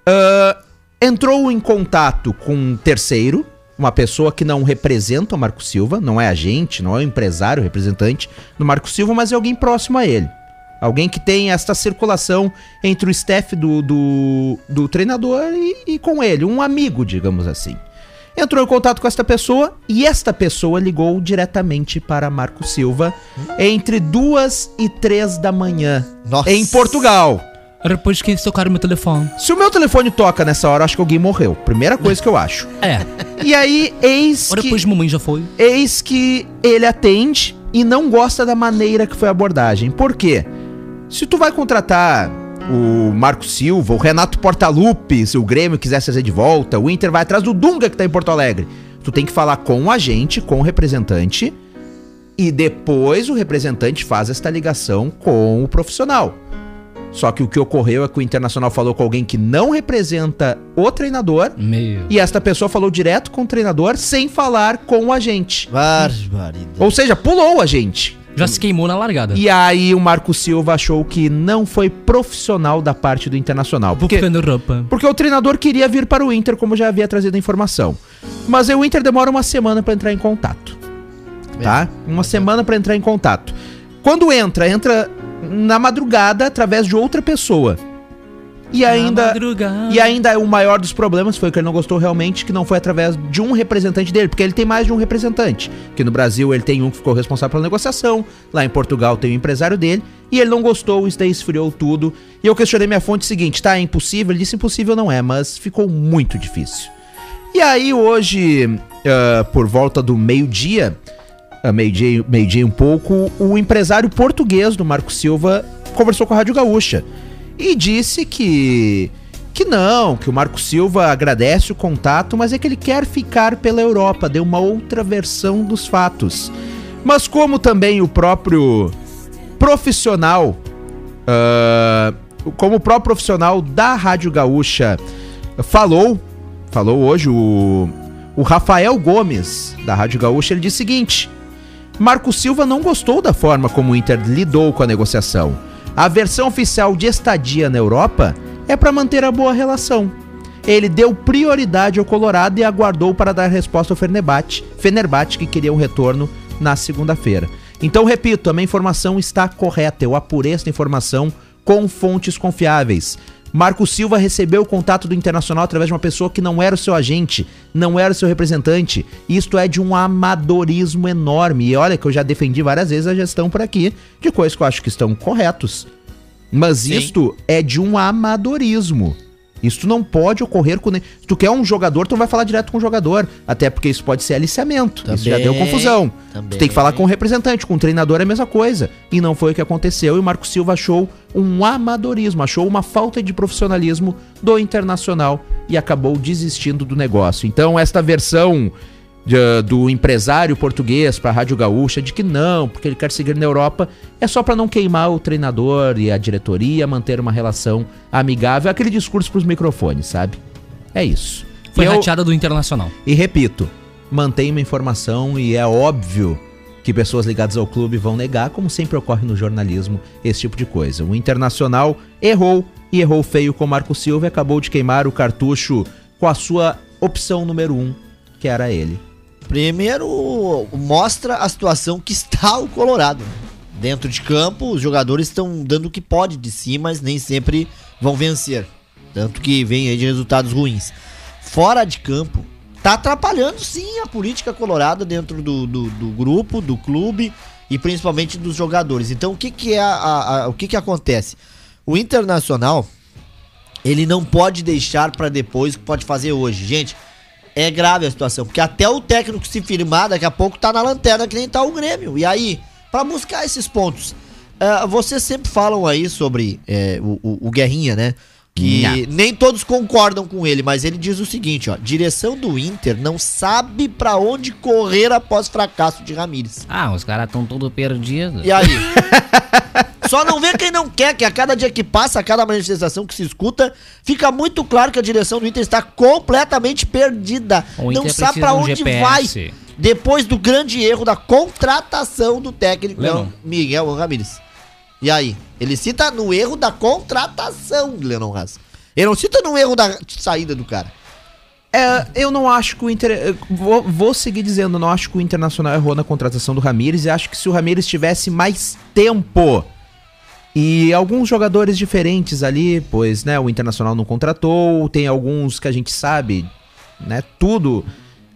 ah, entrou em contato com um terceiro, uma pessoa que não representa o Marco Silva, não é agente, não é o empresário representante do Marco Silva, mas é alguém próximo a ele. Alguém que tem esta circulação entre o staff do, do, do treinador e, e com ele, um amigo, digamos assim. Entrou em contato com esta pessoa e esta pessoa ligou diretamente para Marco Silva entre duas e três da manhã Nossa. em Portugal. Depois que eles tocaram meu telefone. Se o meu telefone toca nessa hora, acho que alguém morreu. Primeira coisa que eu acho. É. E aí, eis Ora, que, depois de mamãe já foi. eis que ele atende e não gosta da maneira que foi a abordagem. Por quê? Se tu vai contratar o Marco Silva, o Renato Portaluppi, se o Grêmio quiser fazer de volta, o Inter vai atrás do Dunga que tá em Porto Alegre. Tu tem que falar com o agente, com o representante, e depois o representante faz esta ligação com o profissional. Só que o que ocorreu é que o Internacional falou com alguém que não representa o treinador, Meu. e esta pessoa falou direto com o treinador sem falar com o agente. Barbaridade. Ou seja, pulou o agente. Já se queimou na largada. E aí o Marco Silva achou que não foi profissional da parte do Internacional. Porque, porque o treinador queria vir para o Inter, como já havia trazido a informação. Mas aí o Inter demora uma semana para entrar em contato. Tá? Uma semana para entrar em contato. Quando entra, entra na madrugada através de outra pessoa. E ainda e ainda é o maior dos problemas foi que ele não gostou realmente, que não foi através de um representante dele, porque ele tem mais de um representante. Que no Brasil ele tem um que ficou responsável pela negociação, lá em Portugal tem o empresário dele, e ele não gostou, isso daí esfriou tudo. E eu questionei minha fonte seguinte, tá, é impossível? Ele disse impossível não é, mas ficou muito difícil. E aí hoje, ah, por volta do meio-dia, ah, meio-dia meio -dia um pouco, o empresário português do Marco Silva conversou com a Rádio Gaúcha e disse que que não, que o Marco Silva agradece o contato, mas é que ele quer ficar pela Europa, deu uma outra versão dos fatos. Mas como também o próprio profissional, ah, como o próprio profissional da Rádio Gaúcha falou, falou hoje o, o Rafael Gomes da Rádio Gaúcha, ele disse o seguinte: Marco Silva não gostou da forma como o Inter lidou com a negociação. A versão oficial de estadia na Europa é para manter a boa relação. Ele deu prioridade ao Colorado e aguardou para dar resposta ao Fenerbahçe, Fenerbahçe que queria um retorno na segunda-feira. Então, repito, a minha informação está correta. Eu apurei essa informação com fontes confiáveis. Marco Silva recebeu o contato do Internacional através de uma pessoa que não era o seu agente, não era o seu representante. Isto é de um amadorismo enorme. E olha que eu já defendi várias vezes a gestão por aqui de coisas que eu acho que estão corretos. Mas Sim. isto é de um amadorismo. Isso não pode ocorrer com. Se tu quer um jogador, tu vai falar direto com o jogador. Até porque isso pode ser aliciamento. isso já deu Também, confusão. Tu também. tem que falar com o representante, com o treinador é a mesma coisa. E não foi o que aconteceu. E o Marco Silva achou um amadorismo, achou uma falta de profissionalismo do Internacional e acabou desistindo do negócio. Então, esta versão de- do empresário português para a Rádio Gaúcha de que não, porque ele quer seguir na Europa, é só para não queimar o treinador e a diretoria, manter uma relação amigável. Aquele discurso para os microfones, sabe? É isso. Foi rateada do Internacional. e repito, mantém uma informação e é óbvio que pessoas ligadas ao clube vão negar, como sempre ocorre no jornalismo, esse tipo de coisa. O Internacional errou e errou feio com o Marco Silva e acabou de queimar o cartucho com a sua opção número um, que era ele. Primeiro, mostra a situação que está o Colorado. Dentro de campo, os jogadores estão dando o que pode de si, mas nem sempre vão vencer. Tanto que vem aí de resultados ruins. Fora de campo, tá atrapalhando sim a política colorada dentro do, do, do grupo, do clube e principalmente dos jogadores. Então o que que é a, a- a- o que que acontece? O Internacional ele não pode deixar pra depois o que pode fazer hoje. Gente, é grave a situação, porque até o técnico se firmar daqui a pouco tá na lanterna que nem tá o Grêmio. E aí, pra buscar esses pontos, ah, vocês sempre falam aí sobre é, o, o- o Guerrinha, né? Que nem todos concordam com ele, mas ele diz o seguinte, ó: direção do Inter não sabe pra onde correr após fracasso de Ramires. Ah, os caras estão todos perdidos. E aí? Só não vê quem não quer, que a cada dia que passa, a cada manifestação que se escuta, fica muito claro que a direção do Inter está completamente perdida. O não Inter sabe um onde vai. Depois do grande erro da contratação do técnico Lennon. Miguel Ramírez. E aí? Ele cita no erro da contratação Lennon Haas. Ele não cita no erro da saída do cara. É, eu não acho que o Inter. eu Vou, vou seguir dizendo, não acho que o Internacional errou na contratação do Ramires e acho que se o Ramires tivesse mais tempo e alguns jogadores diferentes ali, pois, né, o Internacional não contratou, tem alguns que a gente sabe, né, tudo.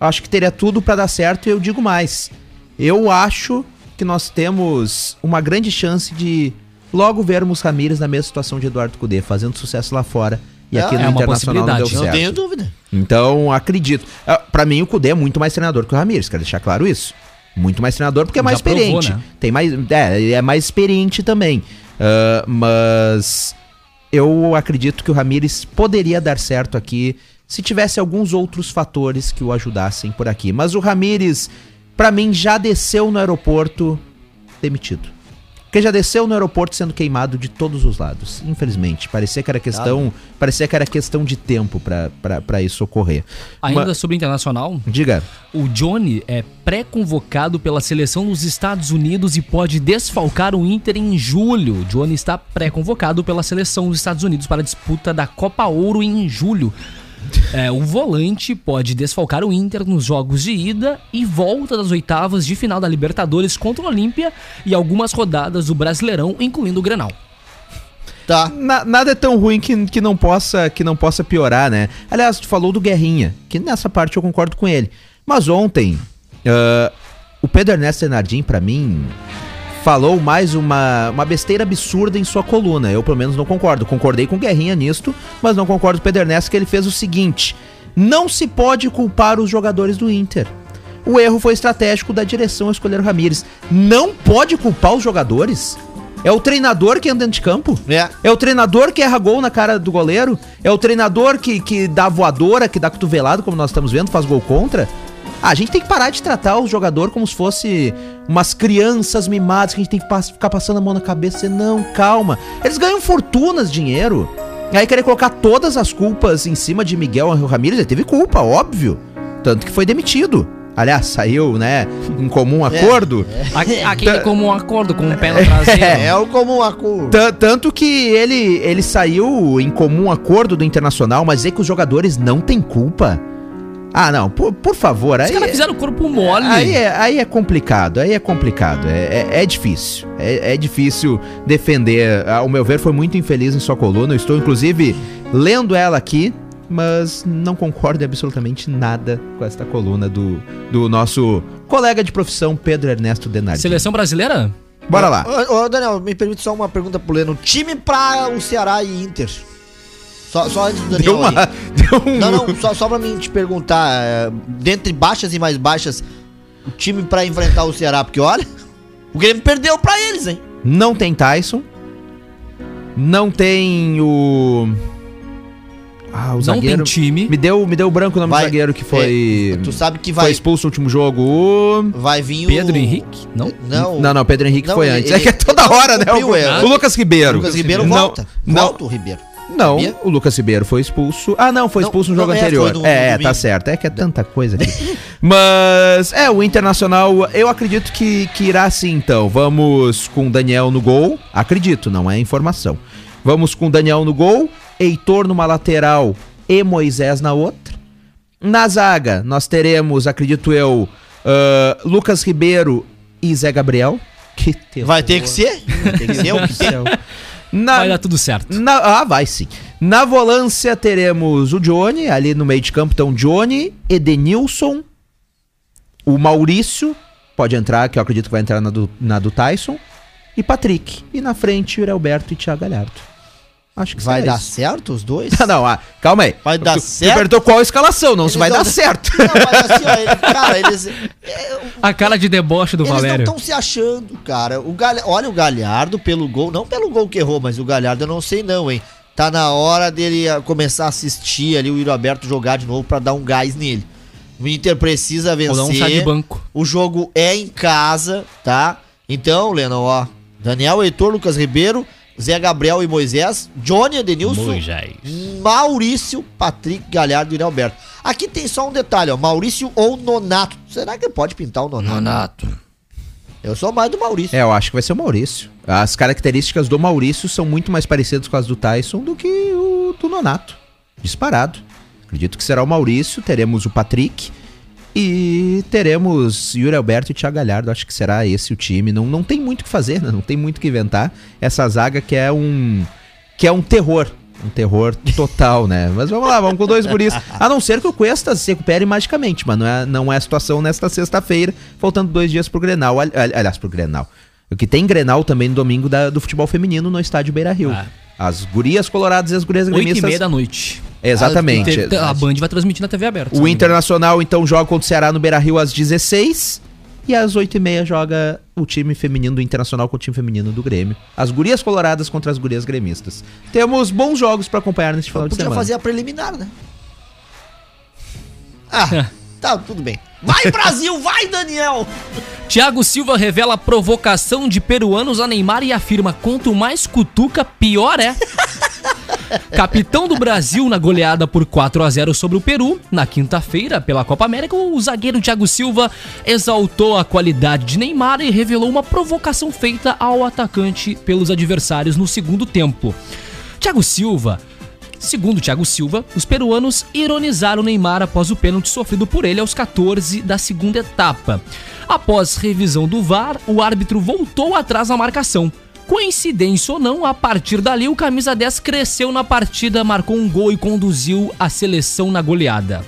Acho que teria tudo pra dar certo e eu digo mais. Eu acho que nós temos uma grande chance de logo vermos Ramires na mesma situação de Eduardo Cudê, fazendo sucesso lá fora. E É, aqui no é Internacional não deu certo. Não tenho dúvida. Então, acredito. Ah, Pra mim, o Cudê é muito mais treinador que o Ramires, quero deixar claro isso. Muito mais treinador porque é mais provou, experiente. né? Tem mais, é, é mais experiente também. Ah, mas eu acredito que o Ramires poderia dar certo aqui se tivesse alguns outros fatores que o ajudassem por aqui. Mas o Ramires, pra mim, já desceu no aeroporto demitido. Porque já desceu no aeroporto sendo queimado de todos os lados. Infelizmente. Parecia que era questão, parecia que era questão de tempo pra isso ocorrer. Ainda Ma- sobre o Internacional, Diga. o Johnny é pré-convocado pela seleção dos Estados Unidos e pode desfalcar o Inter em julho. O Johnny está pré-convocado pela seleção dos Estados Unidos para a disputa da Copa Ouro em julho. É, o volante pode desfalcar o Inter nos jogos de ida e volta das oitavas de final da Libertadores contra o Olímpia e algumas rodadas do Brasileirão, incluindo o Grenal. Tá. Na- nada é tão ruim que, que, não possa, que não possa piorar, né? Aliás, tu falou do Guerrinha, que nessa parte eu concordo com ele. Mas ontem, ah, o Pedro Ernesto Enardim, pra mim, falou mais uma, uma besteira absurda em sua coluna. Eu, pelo menos, não concordo. Concordei com Guerrinha nisto, mas não concordo com o Pedro Ernesto que ele fez o seguinte: não se pode culpar os jogadores do Inter. O erro foi estratégico da direção a escolher o Ramires. Não pode culpar os jogadores? É o treinador que anda dentro de campo? É. É o treinador que erra gol na cara do goleiro? É o treinador que, que dá voadora, que dá cotovelado, como nós estamos vendo, faz gol contra? Ah, a gente tem que parar de tratar o jogador como se fosse umas crianças mimadas que a gente tem que pas- ficar passando a mão na cabeça e não, calma. Eles ganham fortunas, dinheiro. Aí querer colocar todas as culpas em cima de Miguel Ramírez, ele teve culpa, óbvio. Tanto que foi demitido. Aliás, saiu, né, em comum acordo. A- Aquele como um acordo com o pé no traseiro. É o comum acordo. Ta- Tanto que ele, ele saiu em comum acordo do Internacional, mas dizer que os jogadores não têm culpa. Ah, não, por, por favor. Os Aí, caras fizeram o corpo mole. aí, é, aí é complicado, aí é complicado. É, é, é difícil. É, é difícil defender. Ao meu ver, foi muito infeliz em sua coluna. Eu estou, inclusive, lendo ela aqui, mas não concordo em absolutamente nada com esta coluna do, do nosso colega de profissão, Pedro Ernesto Denardi. Seleção brasileira? Bora lá. Ô, ô, Daniel, me permite só uma pergunta pro Leno. Time pra o Ceará e Inter. Só, só antes do Daniel Deu uma. aí. Deu um, Não, não, só, só pra mim te perguntar, é, dentre baixas e mais baixas, o time pra enfrentar o Ceará, porque olha, o Grêmio perdeu pra eles, hein? Não tem Tyson. Não tem o. Ah, o Não zagueiro. tem time. Me deu, me deu branco o nome Vai- do zagueiro que foi. é, tu sabe que Foi vai, expulso no último jogo. Vai vir Pedro o... Henrique? Não? Não, Não, não, Pedro Henrique Não, foi ele- antes. ele- é que é toda hora, né? O, é. o Lucas Ribeiro. o Lucas Ribeiro Não, volta. Não, Volta o Ribeiro. Não, Sabia? o Lucas Ribeiro foi expulso. Ah, não, foi Não, expulso no não, jogo é, anterior. no- no é, é, domingo. tá certo. É que é tanta coisa aqui. Mas, é, o Internacional, eu acredito que, que irá sim, então. Vamos com o Daniel no gol. Acredito, não é informação. Vamos com o Daniel no gol, Heitor numa lateral e Moisés na outra. Na zaga, nós teremos, acredito eu, ah, Lucas Ribeiro e Zé Gabriel. Que terror. Vai ter que ser? Tem que ser o que. Na, Vai dar tudo certo. na- ah, vai sim. Na volância teremos o Johnny, ali no meio de campo estão Johnny, Edenilson, o Maurício, pode entrar, que eu acredito que vai entrar na do, na do Tyson, e Patrick. E na frente, o Alberto e Thiago Galhardo. Acho que Vai dar isso. certo os dois? Não, não, ah, calma aí. Vai dar Tu- certo? Tu perguntou qual a escalação, não se Eles vai não- dar certo. Não, mas assim, ó, ele- cara, eles. é, o- A cara de deboche do Eles não Valério. estão se achando, cara. O Galha... Olha o Galhardo pelo gol, não pelo gol que errou, mas o Galhardo eu não sei não, hein. Tá na hora dele ah, começar a assistir ali o Iro Aberto jogar de novo pra dar um gás nele. O Inter precisa Ou dar um chá de vencer. banco. O jogo é em casa, tá? Então, Lennon, ó. Daniel Heitor, Lucas Ribeiro, Zé Gabriel e Moisés, Johnny Edenilson, Maurício, Patrick, Galhardo e Alberto. Aqui tem só um detalhe, ó. Maurício ou Nonato. Será que pode pintar o Nonato? Nonato. Eu sou mais do Maurício. É, eu acho que vai ser o Maurício. As características do Maurício são muito mais parecidas com as do Tyson do que o do Nonato. Disparado. Acredito que será o Maurício, teremos o Patrick e teremos Yuri Alberto e Thiago Galhardo. Acho que será esse o time. Não, não tem muito o que fazer, né? Não tem muito o que inventar. Essa zaga que é um. que é um terror. Um terror total, né? Mas vamos lá, vamos com dois guris. A não ser que o Cuesta se recupere magicamente, mas não é, não é a situação nesta sexta-feira, faltando dois dias pro Grenal. Ali- ali- Aliás, pro Grenal. O que tem Grenal também no domingo da- do futebol feminino no estádio Beira Rio. Ah. As gurias coloradas e as gurias Oito e gremistas. meia da noite. Exatamente. Te- A Band vai transmitir na TV aberta. O Internacional, então, joga contra o Ceará no Beira Rio às 16 e às 8h30 joga o time feminino do Internacional com o time feminino do Grêmio. As gurias coloradas contra as gurias gremistas. Temos bons jogos pra acompanhar neste final de Podia semana. fazer a preliminar, né? Ah, tá, tudo bem. Vai, Brasil! Vai, Daniel! Thiago Silva revela provocação de peruanos a Neymar e afirma: quanto mais cutuca, pior é. Capitão do Brasil na goleada por 4 a 0 sobre o Peru, na quinta-feira, pela Copa América, o zagueiro Thiago Silva exaltou a qualidade de Neymar e revelou uma provocação feita ao atacante pelos adversários no segundo tempo. Thiago Silva Segundo Thiago Silva, os peruanos ironizaram Neymar após o pênalti sofrido por ele aos 14 da segunda etapa. Após revisão do VAR, o árbitro voltou atrás na marcação. Coincidência ou não, a partir dali o camisa 10 cresceu na partida, marcou um gol e conduziu a seleção na goleada.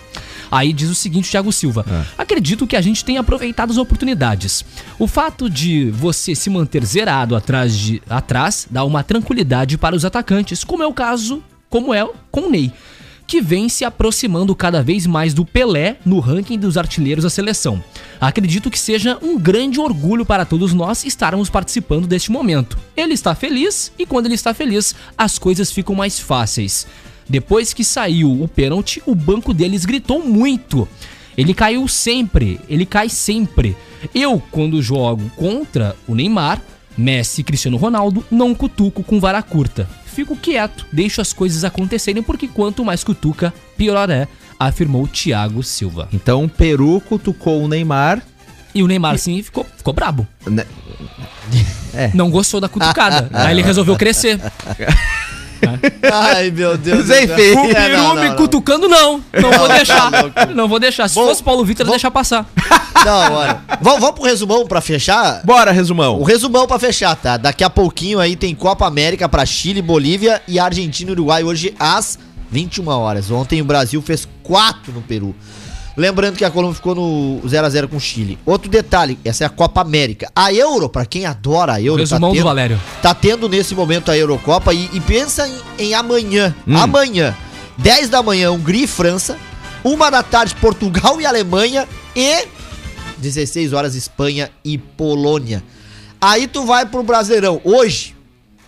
Aí diz o seguinte, Thiago Silva: Acredito que a gente tem aproveitado as oportunidades. O fato de você se manter zerado atrás, de, atrás dá uma tranquilidade para os atacantes, como é o caso, como é com o Ney, que vem se aproximando cada vez mais do Pelé no ranking dos artilheiros da seleção. Acredito que seja um grande orgulho para todos nós estarmos participando deste momento. Ele está feliz e quando ele está feliz, as coisas ficam mais fáceis. Depois que saiu o pênalti, o banco deles gritou muito. Ele caiu sempre, ele cai sempre. Eu, quando jogo contra o Neymar, Messi e Cristiano Ronaldo, não cutuco com vara curta. Fico quieto, deixo as coisas acontecerem porque quanto mais cutuca, pior é, afirmou Thiago Silva. Então, o Peru cutucou o Neymar. E o Neymar, sim, ficou, ficou brabo. né? É. Não gostou da cutucada. Aí ele resolveu crescer. Ai, meu Deus. Mas enfim. O É, Peru não, não, me não. cutucando, não. Não vou deixar. Não vou deixar. Se Bom, fosse Paulo Vitor, eu ia deixar passar. Não, olha. Vamos, vamos pro resumão pra fechar? Bora, O resumão. resumão pra fechar, tá? Daqui a pouquinho aí tem Copa América pra Chile, Bolívia e Argentina e Uruguai hoje às 21 horas. Ontem o Brasil fez 4 no Peru. Lembrando que a Colômbia ficou no 0x0 com o Chile. Outro detalhe, essa é a Copa América. A Euro, pra quem adora a Euro, Resumão do tendo, Valério. tá tendo nesse momento a Eurocopa e, e pensa em, em amanhã. Hum. Amanhã, 10 da manhã, Hungria e França. 1 da tarde, Portugal e Alemanha. E 16 horas, Espanha e Polônia. Aí tu vai pro Brasileirão. Hoje,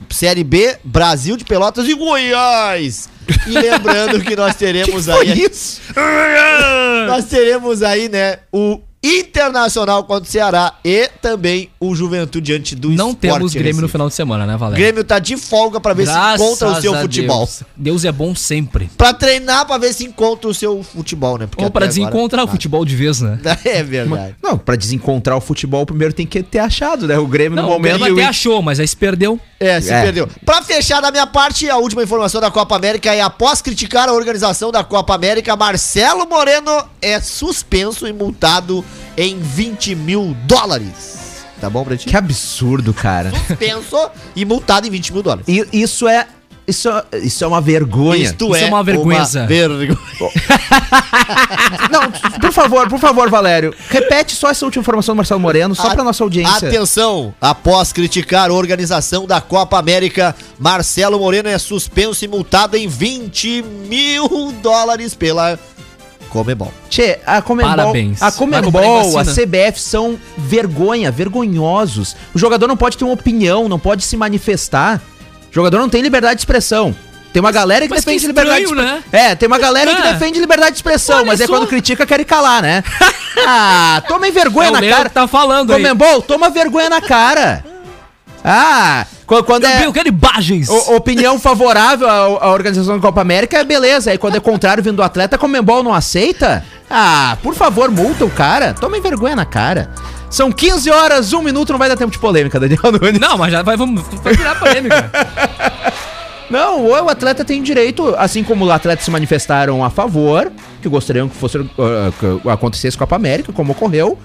Série B, Brasil de Pelotas e Goiás. E lembrando que nós teremos aí. isso? Nós teremos aí, né, o Internacional contra o Ceará e também o Juventude diante do Não Sport temos Grêmio no Recife. final de semana, né, O Valério? Grêmio tá de folga pra ver se Graças encontra o seu futebol. Deus. Deus é bom sempre. Pra treinar pra ver se encontra o seu futebol, né? Porque Ou pra até agora- desencontrar o futebol de vez, né? É verdade. Não, pra desencontrar o futebol, primeiro tem que ter achado, né? O Grêmio Não, no o momento. Grêmio e o até achou, mas aí se perdeu. É, se É. perdeu. Pra fechar da minha parte, a última informação da Copa América é após criticar a organização da Copa América, Marcelo Moreno é suspenso e multado em 20 mil dólares. Tá bom pra ti? Que absurdo, cara. Suspenso e multado em 20 mil dólares. E isso é isso, isso é uma vergonha. Isto Isso é uma vergonha. vergonha. Não, por favor, por favor, Valério. Repete só essa última informação do Marcelo Moreno, só A- pra nossa audiência. Atenção, após criticar a organização da Copa América, Marcelo Moreno é suspenso e multado em 20 mil dólares pela Comebol. Tchê, a Comembol, Parabéns. a Comembol, a. CBF são vergonha, vergonhosos. O jogador não pode ter uma opinião, não pode se manifestar. O jogador não tem liberdade de expressão. Tem uma galera que mas que defende liberdade de estranho, expressão. né? É, tem uma galera que É. defende liberdade de expressão, Olha mas é só. quando critica quer calar, né? ah, tomem vergonha É na cara. tá falando aí. Comembol, toma vergonha na cara. Ah, qu- quando é... Eu quero imagens. O- opinião favorável à, à organização da Copa América é beleza. Aí quando é contrário vindo do atleta, Comembol não aceita? Ah, por favor, multa o cara. Tomem vergonha na cara. São 15 horas, 1 minuto, não vai dar tempo de polêmica, Daniel Nunes. Não, mas já vai, vamos, vai virar polêmica. Não, o atleta tem direito, assim como os atletas se manifestaram a favor, que gostariam que fosse ah, que acontecesse Copa América, como ocorreu,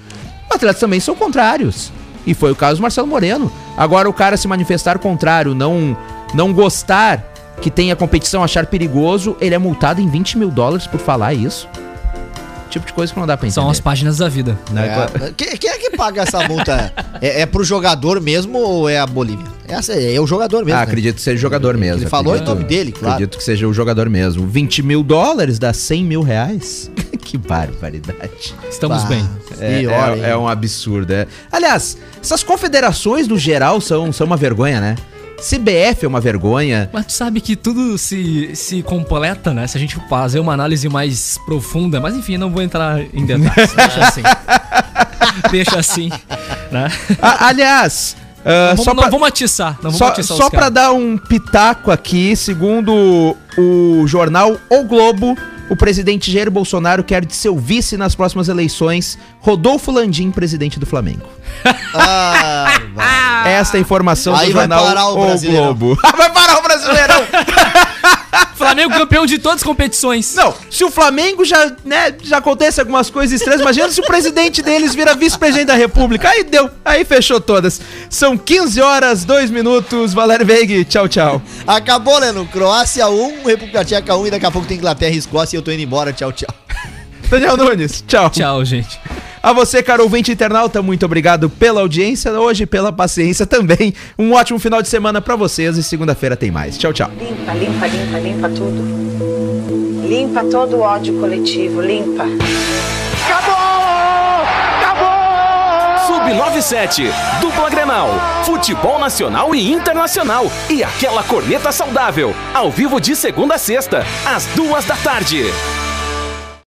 atletas também são contrários. E foi o caso do Marcelo Moreno. Agora o cara se manifestar contrário, não, não gostar que tenha competição, achar perigoso, ele é multado em 20 mil dólares por falar isso. Tipo de coisa que não dá pra entender. São as páginas da vida. É, quem, quem é que paga essa multa? É, é pro jogador mesmo ou é a Bolívia? Essa é, é o jogador mesmo. Ah, né? acredito que seja o jogador mesmo. Ele falou em acredito- nome dele, claro. Acredito que seja o jogador mesmo. 20 mil dólares dá 100 mil reais? que barbaridade. Estamos Bah, bem. É, pior, é- é um absurdo. é. Aliás, essas confederações no geral são, são uma vergonha, né? CBF é uma vergonha. Mas tu sabe que tudo se, se completa, né? Se a gente fazer uma análise mais profunda. Mas enfim, não vou entrar em detalhes. Deixa assim. Deixa assim. Né? A- aliás, ah, Não, só vamos, pra, não vamos atiçar. Não vamos só, atiçar só caras. dar um pitaco aqui, segundo o jornal O Globo, o presidente Jair Bolsonaro quer de seu vice nas próximas eleições Rodolfo Landim, presidente do Flamengo. Ah. Esta é a informação Aí do vai jornal parar o O Brasileirão. Globo. vai parar o Brasileirão! Flamengo campeão de todas as competições. Não, se o Flamengo já, né, já acontece algumas coisas estranhas, imagina se o presidente deles vira vice-presidente da República. Aí deu, aí fechou todas. São 15 horas, 2 minutos. Valério Veig, tchau, tchau. Acabou, Leno. Croácia 1, República Tcheca 1 e daqui a pouco tem Inglaterra e Escócia e eu tô indo embora. Tchau, tchau. Daniel Nunes, tchau. Tchau, gente. A você, caro ouvinte internauta, muito obrigado pela audiência hoje, pela paciência também. Um ótimo final de semana pra vocês e segunda-feira tem mais. Tchau, tchau. Limpa, limpa, limpa, limpa tudo. Limpa todo o ódio coletivo, limpa. Sub97, dupla Grenal, futebol nacional e internacional e aquela corneta saudável, ao vivo de segunda a sexta, às duas da tarde.